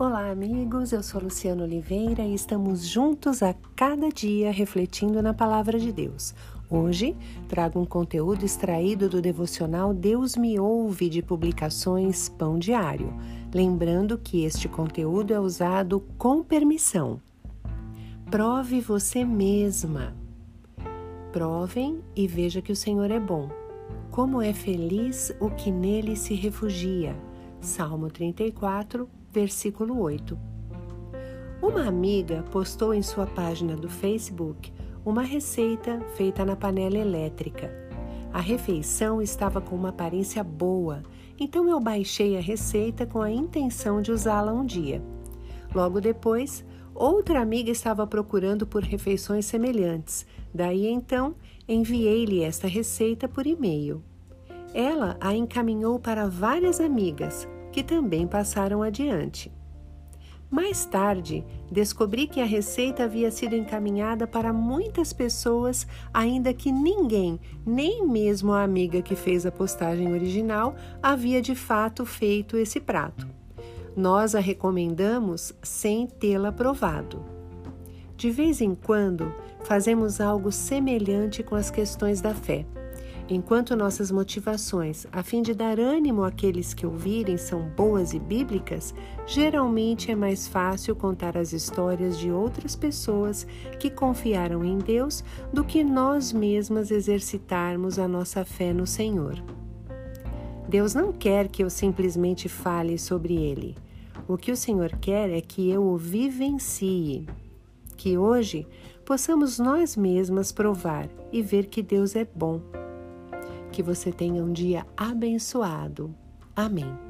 Olá, amigos. Eu sou Luciana Oliveira e estamos juntos a cada dia refletindo na palavra de Deus. Hoje trago um conteúdo extraído do devocional Deus Me Ouve de publicações Pão Diário. Lembrando que este conteúdo é usado com permissão. Prove você mesma. Provem e veja que o Senhor é bom. Como é feliz o que nele se refugia. Salmo 34, versículo 8. Uma amiga postou em sua página do Facebook uma receita feita na panela elétrica. A refeição estava com uma aparência boa, então eu baixei a receita com a intenção de usá-la um dia. Logo depois, outra amiga estava procurando por refeições semelhantes, daí então enviei-lhe esta receita por e-mail. Ela a encaminhou para várias amigas, que também passaram adiante. Mais tarde, descobri que a receita havia sido encaminhada para muitas pessoas, ainda que ninguém, nem mesmo a amiga que fez a postagem original, havia de fato feito esse prato. Nós a recomendamos sem tê-la provado. De vez em quando, fazemos algo semelhante com as questões da fé. Enquanto nossas motivações, a fim de dar ânimo àqueles que ouvirem, são boas e bíblicas, geralmente é mais fácil contar as histórias de outras pessoas que confiaram em Deus do que nós mesmas exercitarmos a nossa fé no Senhor. Deus não quer que eu simplesmente fale sobre Ele. O que o Senhor quer é que eu o vivencie. Que hoje possamos nós mesmas provar e ver que Deus é bom que você tenha um dia abençoado. Amém.